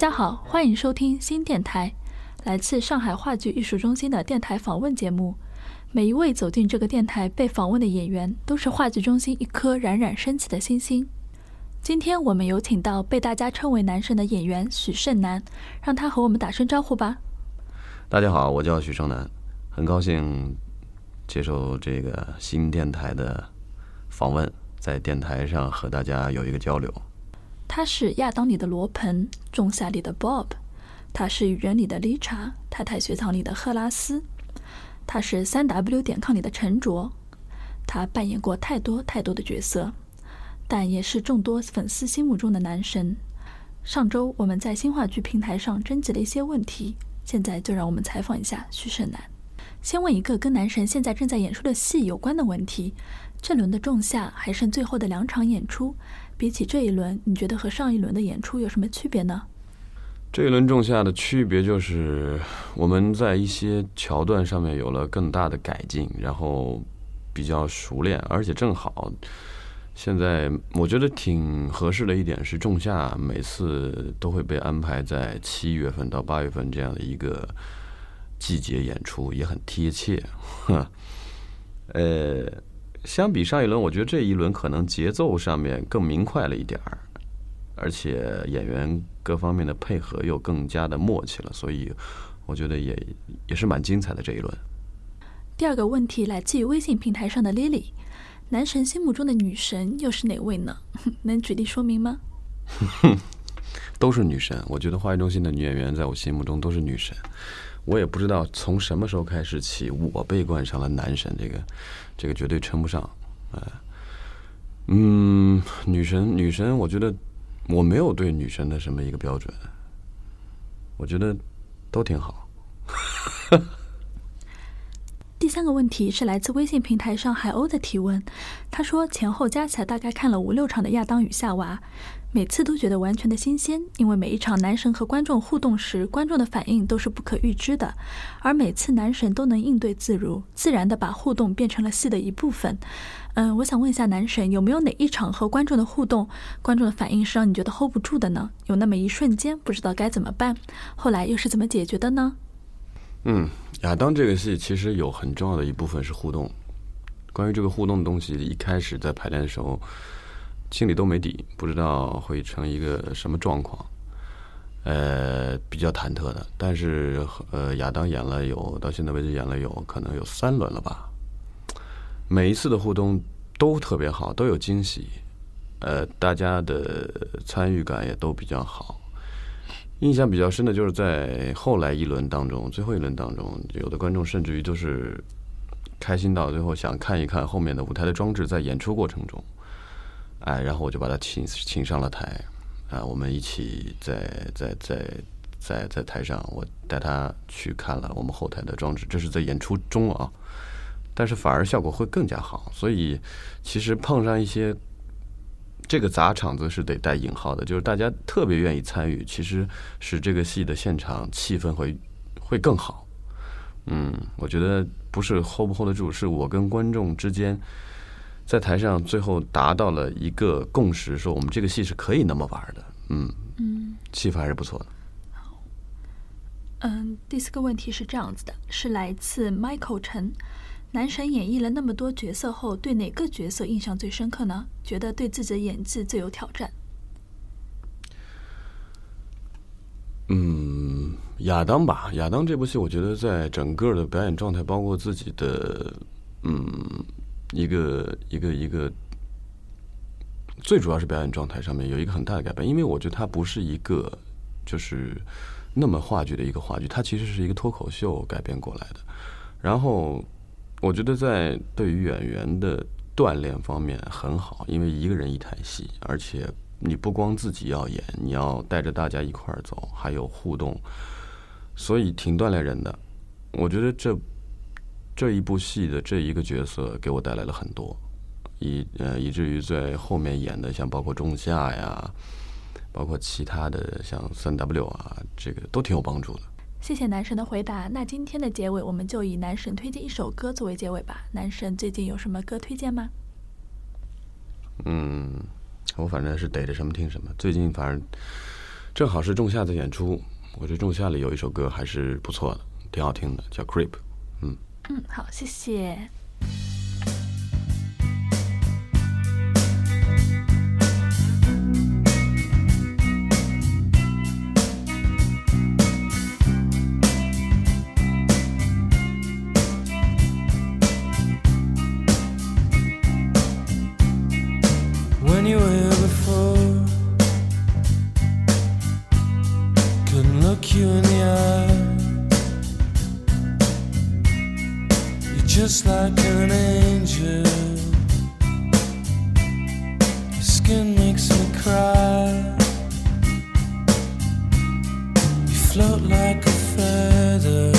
大家好，欢迎收听新电台，来自上海话剧艺术中心的电台访问节目。每一位走进这个电台被访问的演员，都是话剧中心一颗冉冉升起的星星。今天我们有请到被大家称为“男神”的演员许胜男，让他和我们打声招呼吧。大家好，我叫许胜男，很高兴接受这个新电台的访问，在电台上和大家有一个交流。他是亚当里的罗盆，仲夏里的 Bob，他是雨人里的丽查太太学堂里的赫拉斯。他是三 W 点 com 里的陈卓，他扮演过太多太多的角色，但也是众多粉丝心目中的男神。上周我们在新话剧平台上征集了一些问题，现在就让我们采访一下徐胜男。先问一个跟男神现在正在演出的戏有关的问题：这轮的《仲夏》还剩最后的两场演出，比起这一轮，你觉得和上一轮的演出有什么区别呢？这一轮仲夏的区别就是我们在一些桥段上面有了更大的改进，然后比较熟练，而且正好现在我觉得挺合适的一点是，仲夏每次都会被安排在七月份到八月份这样的一个季节演出，也很贴切。呃，相比上一轮，我觉得这一轮可能节奏上面更明快了一点儿。而且演员各方面的配合又更加的默契了，所以我觉得也也是蛮精彩的这一轮。第二个问题来自于微信平台上的 Lily，男神心目中的女神又是哪位呢？能举例说明吗？都是女神，我觉得话剧中心的女演员在我心目中都是女神。我也不知道从什么时候开始起，我被冠上了男神，这个这个绝对称不上。呃，嗯，女神，女神，我觉得。我没有对女神的什么一个标准，我觉得都挺好。第三个问题是来自微信平台上海鸥的提问，他说前后加起来大概看了五六场的《亚当与夏娃》，每次都觉得完全的新鲜，因为每一场男神和观众互动时，观众的反应都是不可预知的，而每次男神都能应对自如，自然的把互动变成了戏的一部分。嗯，我想问一下男神，有没有哪一场和观众的互动，观众的反应是让你觉得 hold 不住的呢？有那么一瞬间不知道该怎么办，后来又是怎么解决的呢？嗯，亚当这个戏其实有很重要的一部分是互动。关于这个互动的东西，一开始在排练的时候，心里都没底，不知道会成一个什么状况，呃，比较忐忑的。但是呃，亚当演了有到现在为止演了有可能有三轮了吧。每一次的互动都特别好，都有惊喜，呃，大家的参与感也都比较好。印象比较深的就是在后来一轮当中，最后一轮当中，有的观众甚至于都是开心到最后想看一看后面的舞台的装置，在演出过程中，哎，然后我就把他请请上了台，啊，我们一起在在在在在台上，我带他去看了我们后台的装置，这是在演出中啊。但是反而效果会更加好，所以其实碰上一些这个砸场子是得带引号的，就是大家特别愿意参与，其实使这个戏的现场气氛会会更好。嗯，我觉得不是 hold 不 hold 得住，是我跟观众之间在台上最后达到了一个共识，说我们这个戏是可以那么玩的。嗯嗯，气氛还是不错的。好，嗯，第四个问题是这样子的，是来自 Michael 陈。男神演绎了那么多角色后，对哪个角色印象最深刻呢？觉得对自己的演技最有挑战？嗯，亚当吧。亚当这部戏，我觉得在整个的表演状态，包括自己的，嗯，一个一个一个，最主要是表演状态上面有一个很大的改变。因为我觉得它不是一个就是那么话剧的一个话剧，它其实是一个脱口秀改编过来的。然后。我觉得在对于演员的锻炼方面很好，因为一个人一台戏，而且你不光自己要演，你要带着大家一块儿走，还有互动，所以挺锻炼人的。我觉得这这一部戏的这一个角色给我带来了很多，以呃以至于在后面演的像包括仲夏呀，包括其他的像三 W 啊，这个都挺有帮助的。谢谢男神的回答。那今天的结尾，我们就以男神推荐一首歌作为结尾吧。男神最近有什么歌推荐吗？嗯，我反正是逮着什么听什么。最近反正正好是仲夏的演出，我觉得仲夏里有一首歌还是不错的，挺好听的，叫《Creep》。嗯，好，谢谢。Just like an angel. Your skin makes me cry. You float like a feather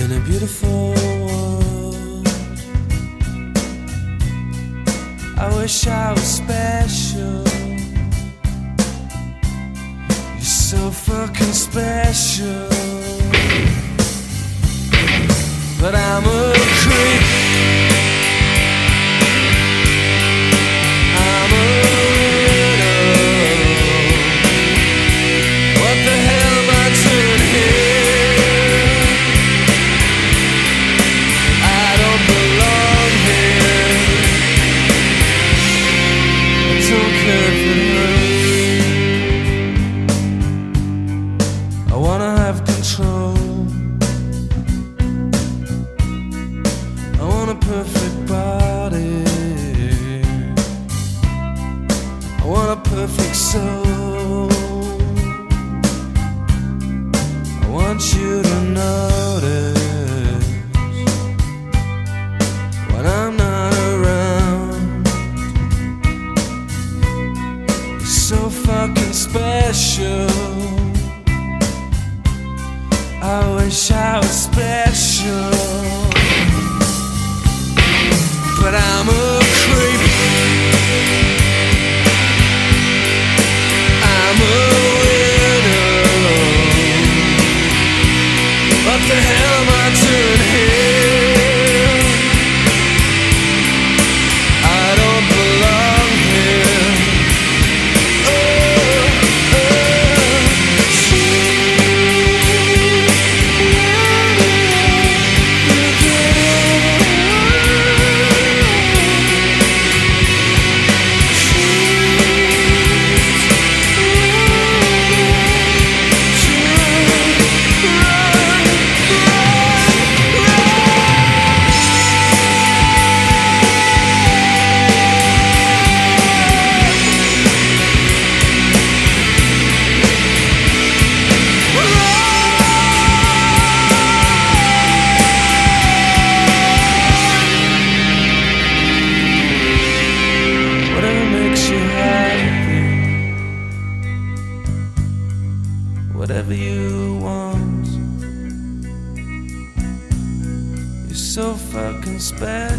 in a beautiful world. I wish I was special. You're so fucking special but I'm a creep. perfect soul. I want you to notice when I'm not around. You're so fucking special. I wish I was special.